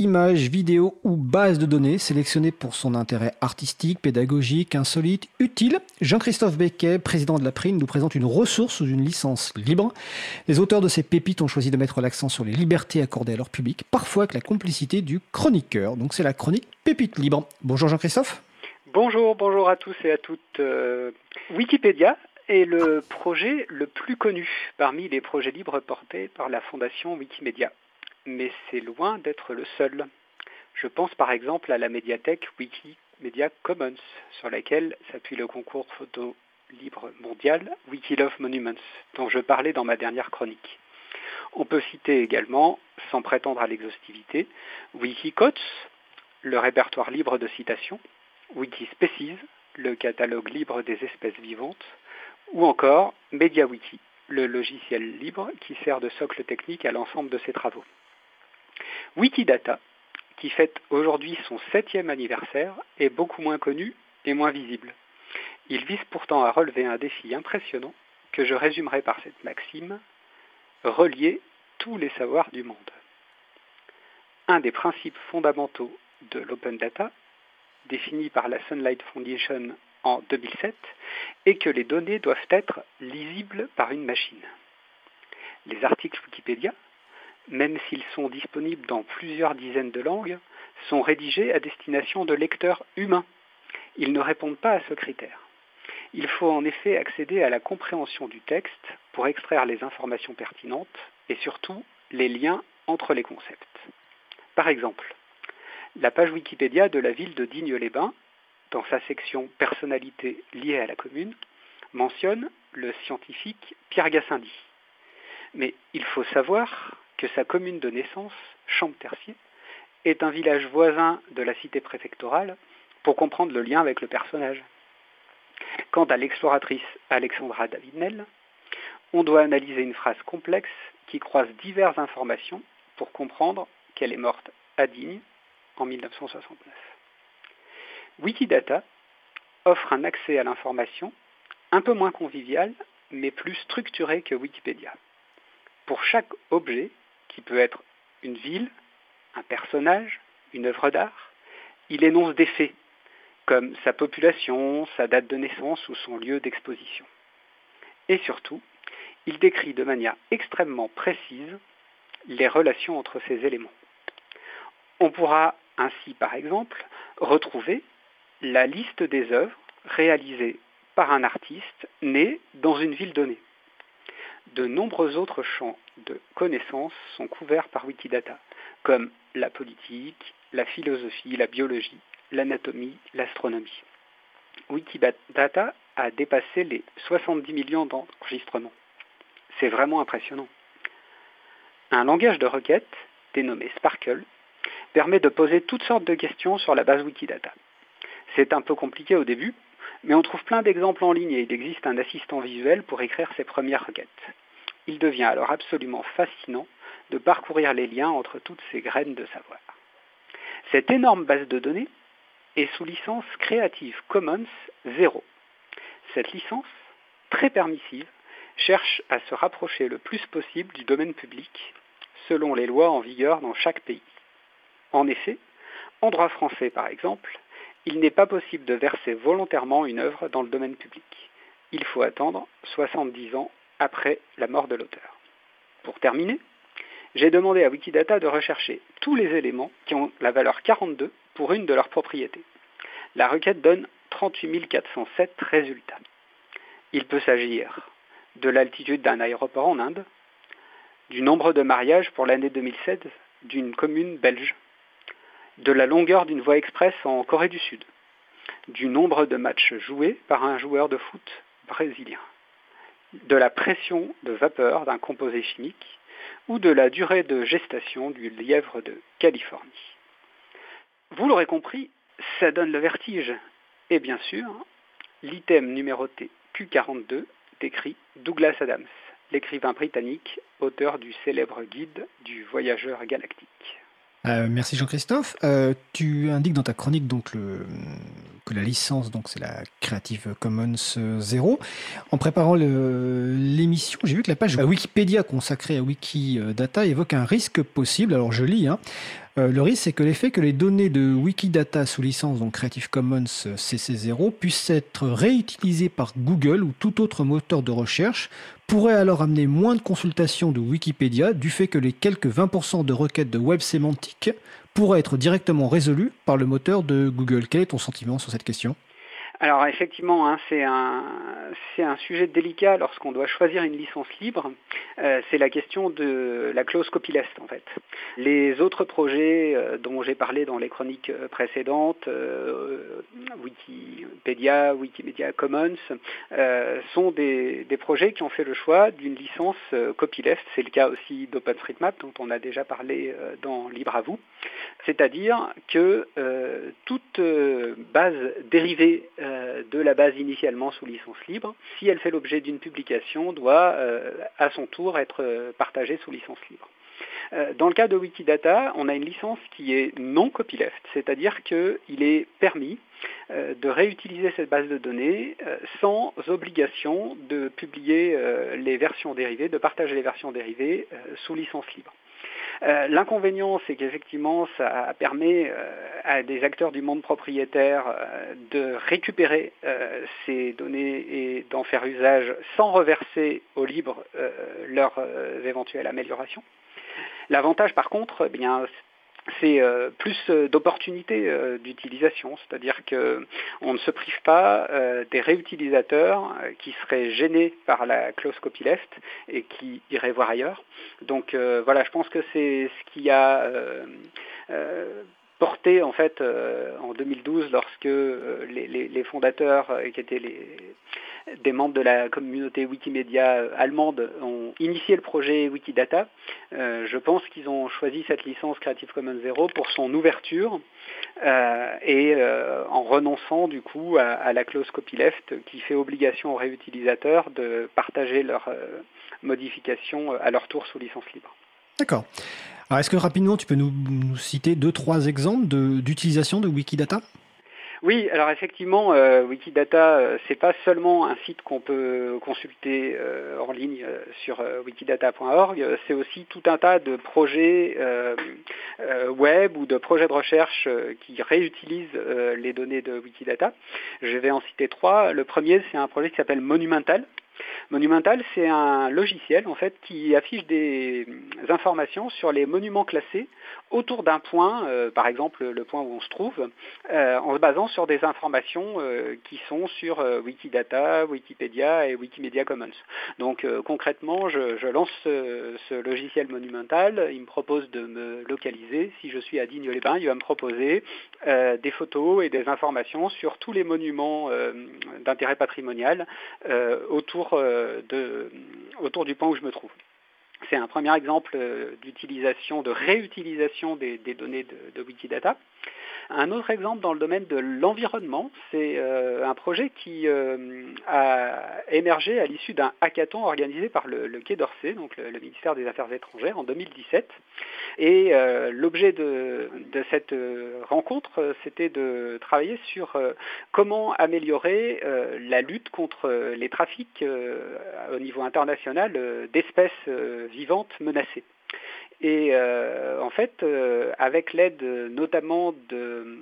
images, vidéos ou bases de données sélectionnées pour son intérêt artistique, pédagogique, insolite, utile. Jean-Christophe Becquet, président de la PRIN, nous présente une ressource sous une licence libre. Les auteurs de ces pépites ont choisi de mettre l'accent sur les libertés accordées à leur public, parfois avec la complicité du chroniqueur. Donc c'est la chronique Pépite libre. Bonjour Jean-Christophe. Bonjour, bonjour à tous et à toutes. Euh, Wikipédia est le projet le plus connu parmi les projets libres portés par la fondation Wikimedia. Mais c'est loin d'être le seul. Je pense par exemple à la médiathèque Wikimedia Commons, sur laquelle s'appuie le concours photo libre mondial Wikilove Monuments, dont je parlais dans ma dernière chronique. On peut citer également, sans prétendre à l'exhaustivité, Wikicodes, le répertoire libre de citations, Wikispecies, le catalogue libre des espèces vivantes, ou encore MediaWiki, le logiciel libre qui sert de socle technique à l'ensemble de ces travaux. Wikidata, qui fête aujourd'hui son septième anniversaire, est beaucoup moins connu et moins visible. Il vise pourtant à relever un défi impressionnant que je résumerai par cette maxime relier tous les savoirs du monde. Un des principes fondamentaux de l'open data défini par la Sunlight Foundation en 2007 est que les données doivent être lisibles par une machine. Les articles Wikipédia, même s'ils sont disponibles dans plusieurs dizaines de langues, sont rédigés à destination de lecteurs humains. Ils ne répondent pas à ce critère. Il faut en effet accéder à la compréhension du texte pour extraire les informations pertinentes et surtout les liens entre les concepts. Par exemple, la page Wikipédia de la ville de Digne-les-Bains, dans sa section Personnalité liée à la commune, mentionne le scientifique Pierre Gassendi. Mais il faut savoir que sa commune de naissance, Champtercier, est un village voisin de la cité préfectorale pour comprendre le lien avec le personnage. Quant à l'exploratrice Alexandra Davidnel, on doit analyser une phrase complexe qui croise diverses informations pour comprendre qu'elle est morte à Digne en 1969. Wikidata offre un accès à l'information un peu moins convivial, mais plus structuré que Wikipédia. Pour chaque objet, qui peut être une ville, un personnage, une œuvre d'art, il énonce des faits, comme sa population, sa date de naissance ou son lieu d'exposition. Et surtout, il décrit de manière extrêmement précise les relations entre ces éléments. On pourra ainsi, par exemple, retrouver la liste des œuvres réalisées par un artiste né dans une ville donnée. De nombreux autres champs de connaissances sont couverts par Wikidata, comme la politique, la philosophie, la biologie, l'anatomie, l'astronomie. Wikidata a dépassé les 70 millions d'enregistrements. C'est vraiment impressionnant. Un langage de requête, dénommé Sparkle, permet de poser toutes sortes de questions sur la base Wikidata. C'est un peu compliqué au début, mais on trouve plein d'exemples en ligne et il existe un assistant visuel pour écrire ses premières requêtes. Il devient alors absolument fascinant de parcourir les liens entre toutes ces graines de savoir. Cette énorme base de données est sous licence Creative Commons 0. Cette licence, très permissive, cherche à se rapprocher le plus possible du domaine public, selon les lois en vigueur dans chaque pays. En effet, en droit français par exemple, il n'est pas possible de verser volontairement une œuvre dans le domaine public. Il faut attendre 70 ans après la mort de l'auteur. Pour terminer, j'ai demandé à Wikidata de rechercher tous les éléments qui ont la valeur 42 pour une de leurs propriétés. La requête donne 38 407 résultats. Il peut s'agir de l'altitude d'un aéroport en Inde, du nombre de mariages pour l'année 2016 d'une commune belge, de la longueur d'une voie express en Corée du Sud, du nombre de matchs joués par un joueur de foot brésilien, de la pression de vapeur d'un composé chimique ou de la durée de gestation du lièvre de Californie. Vous l'aurez compris, ça donne le vertige. Et bien sûr, l'item numéroté Q42 décrit Douglas Adams, l'écrivain britannique, auteur du célèbre guide du voyageur galactique. Euh, merci Jean-Christophe. Euh, tu indiques dans ta chronique donc le la licence, donc c'est la Creative Commons 0. En préparant l'émission, j'ai vu que la page Wikipédia consacrée à Wikidata évoque un risque possible. Alors je lis, hein. Euh, le risque, c'est que l'effet que les données de Wikidata sous licence, donc Creative Commons CC0, puissent être réutilisées par Google ou tout autre moteur de recherche pourrait alors amener moins de consultations de Wikipédia du fait que les quelques 20% de requêtes de web sémantique pourraient être directement résolues par le moteur de Google. Quel est ton sentiment sur cette question? Alors effectivement, hein, c'est un, sujet délicat lorsqu'on doit choisir une licence libre. Euh, c'est la question de la clause copyleft en fait. Les autres projets euh, dont j'ai parlé dans les chroniques euh, précédentes, Wikipédia, Wikimedia Commons, sont des, des, projets qui ont fait le choix d'une licence copyleft. C'est le cas aussi d'OpenStreetMap dont on a déjà parlé dans Libre à vous. C'est-à-dire que toute base dérivée euh, de la base initialement sous licence libre, si elle fait l'objet d'une publication, doit euh, à son tour être euh, partagée sous licence libre. Dans le cas de Wikidata, on a une licence qui est non copyleft, c'est-à-dire qu'il est permis de réutiliser cette base de données sans obligation de publier les versions dérivées, de partager les versions dérivées sous licence libre. Euh, l'inconvénient, c'est qu'effectivement, ça permet euh, à des acteurs du monde propriétaire euh, de récupérer ces données et d'en faire usage sans reverser au libre leurs éventuelles améliorations. L'avantage, par contre, eh bien, c'est euh, plus euh, d'opportunités euh, d'utilisation, c'est-à-dire qu'on ne se prive pas des réutilisateurs qui seraient gênés par la clause copyleft et qui iraient voir ailleurs. Donc voilà, je pense que c'est ce qui a porté en fait en 2012 lorsque les, fondateurs qui étaient les, des membres de la communauté Wikimedia euh, allemande ont initié le projet Wikidata. Euh, je pense qu'ils ont choisi cette licence Creative Commons 0 pour son ouverture euh, et en renonçant du coup à, la clause copyleft qui fait obligation aux réutilisateurs de partager leurs modifications à leur tour sous licence libre. D'accord. Alors est-ce que rapidement tu peux nous citer deux, trois exemples d'utilisation de Wikidata? Oui, alors effectivement, euh, Wikidata, euh, c'est pas seulement un site qu'on peut consulter euh, en ligne sur wikidata.org, c'est aussi tout un tas de projets web ou de projets de recherche qui réutilisent les données de Wikidata. Je vais en citer trois. Le premier, c'est un projet qui s'appelle Monumental, Monumental, c'est un logiciel en fait qui affiche des informations sur les monuments classés autour d'un point, euh, par exemple le point où on se trouve, euh, en se basant sur des informations euh, qui sont sur Wikidata, Wikipédia et Wikimedia Commons. Donc concrètement, je, lance ce, logiciel monumental, il me propose de me localiser. Si je suis à Digne-les-Bains, il va me proposer des photos et des informations sur tous les monuments d'intérêt patrimonial autour, de, autour du point où je me trouve. C'est un premier exemple euh, d'utilisation, de réutilisation des, données de, Wikidata. Un autre exemple dans le domaine de l'environnement, c'est euh, un projet qui euh, a émergé à l'issue d'un hackathon organisé par le, Quai d'Orsay, donc le, ministère des Affaires étrangères, en 2017. Et l'objet de, cette rencontre, c'était de travailler sur comment améliorer la lutte contre les trafics au niveau international d'espèces vivantes menacées. Et euh, en fait, euh, avec l'aide notamment de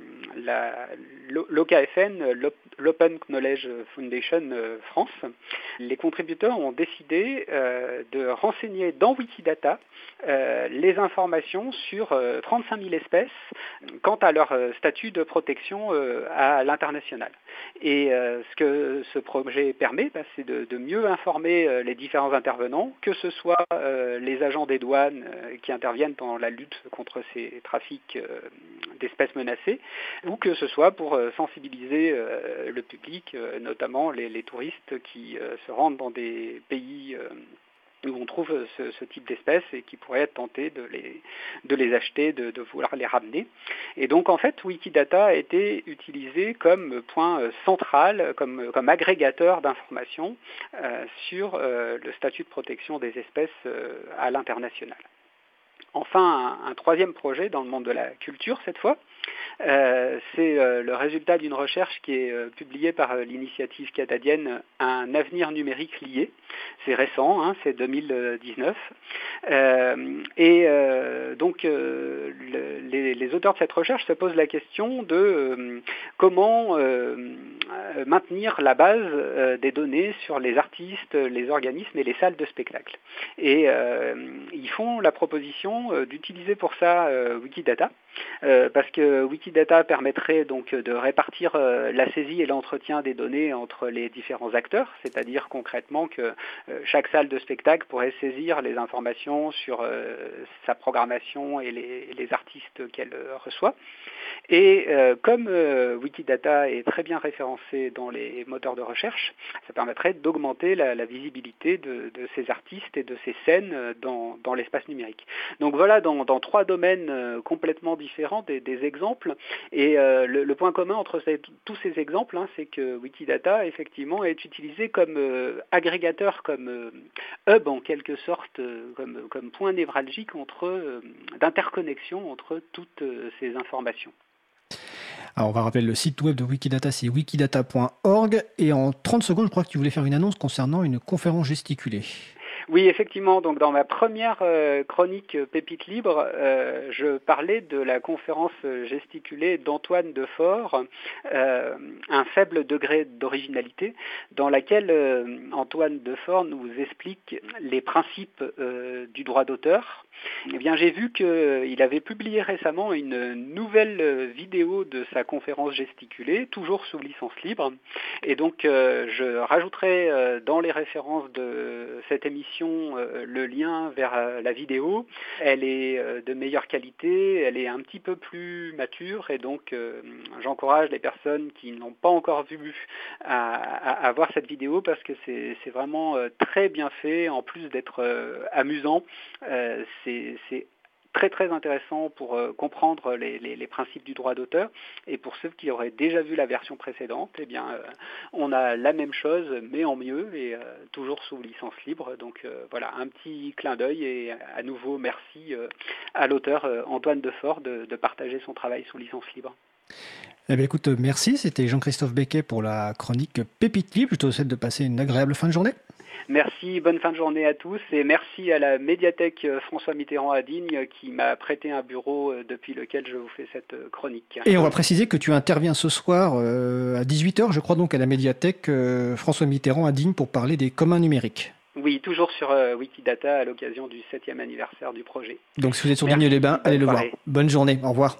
l'OKFN, l'Open Knowledge Foundation euh, France, les contributeurs ont décidé de renseigner dans Wikidata les informations sur 35 000 espèces quant à leur statut de protection à l'international. Et ce que ce projet permet, bah, c'est de, mieux informer les différents intervenants, que ce soit les agents des douanes qui interviennent dans la lutte contre ces trafics euh, d'espèces menacées, ou que ce soit pour euh, sensibiliser euh, le public, notamment les, touristes qui se rendent dans des pays où on trouve ce, type d'espèces et qui pourraient être tentés de les, de les acheter, de, vouloir les ramener. Et donc en fait, Wikidata a été utilisé comme point central, comme, comme agrégateur d'informations sur le statut de protection des espèces à l'international. Enfin, un, troisième projet dans le monde de la culture cette fois, euh, c'est euh, le résultat d'une recherche qui est euh, publiée par l'initiative canadienne Un avenir numérique lié. C'est récent, hein, c'est 2019. et donc les, auteurs de cette recherche se posent la question de comment maintenir la base des données sur les artistes, les organismes et les salles de spectacle. Et ils font la proposition d'utiliser pour ça Wikidata, parce que Wikidata permettrait donc de répartir euh, la saisie et l'entretien des données entre les différents acteurs, c'est-à-dire concrètement que euh, chaque salle de spectacle pourrait saisir les informations sur euh, sa programmation et les, artistes qu'elle reçoit. Et comme Wikidata est très bien référencé dans les moteurs de recherche, ça permettrait d'augmenter la, visibilité de, ces artistes et de ces scènes dans, l'espace numérique. Donc voilà, dans, trois domaines complètement différents, des exemples et euh, le, point commun entre tous ces exemples, hein, c'est que Wikidata, effectivement, est utilisé comme euh, agrégateur, comme euh, hub en quelque sorte, comme, comme, point névralgique entre d'interconnexion entre toutes ces informations. Alors on va rappeler le site web de Wikidata, c'est wikidata.org. Et en 30 secondes, je crois que tu voulais faire une annonce concernant une conférence gesticulée. Oui, effectivement. Donc, dans ma première euh, chronique euh, Pépite libre, euh, je parlais de la conférence gesticulée d'Antoine Defort, un faible degré d'originalité, dans laquelle Antoine Defort nous explique les principes du droit d'auteur. Eh bien, j'ai vu qu'il avait publié récemment une nouvelle vidéo de sa conférence gesticulée, toujours sous licence libre. Et donc, je rajouterai dans les références de cette émission euh, le lien vers euh, la vidéo. Elle est euh, de meilleure qualité, elle est un petit peu plus mature et donc j'encourage les personnes qui n'ont pas encore vu à, voir cette vidéo parce que c'est vraiment très bien fait. En plus d'être amusant, très très intéressant pour euh, comprendre les, principes du droit d'auteur. Et pour ceux qui auraient déjà vu la version précédente, eh bien, euh, on a la même chose, mais en mieux et euh, toujours sous licence libre. Donc voilà, un petit clin d'œil et à nouveau merci à l'auteur Antoine Defort de, de partager son travail sous licence libre. Eh bien, écoute, merci. C'était Jean-Christophe Becquet pour la chronique Pépite Libre. Je te souhaite de passer une agréable fin de journée. Merci, bonne fin de journée à tous et merci à la médiathèque euh, François Mitterrand à Digne qui m'a prêté un bureau euh, depuis lequel je vous fais cette euh, chronique. Et on va préciser que tu interviens ce soir à 18h, je crois donc à la médiathèque François Mitterrand à Digne pour parler des communs numériques. Oui, toujours sur Wikidata à l'occasion du 7e anniversaire du projet. Donc si vous êtes sur Digne-les-Bains, allez le voir. Bonne journée, au revoir.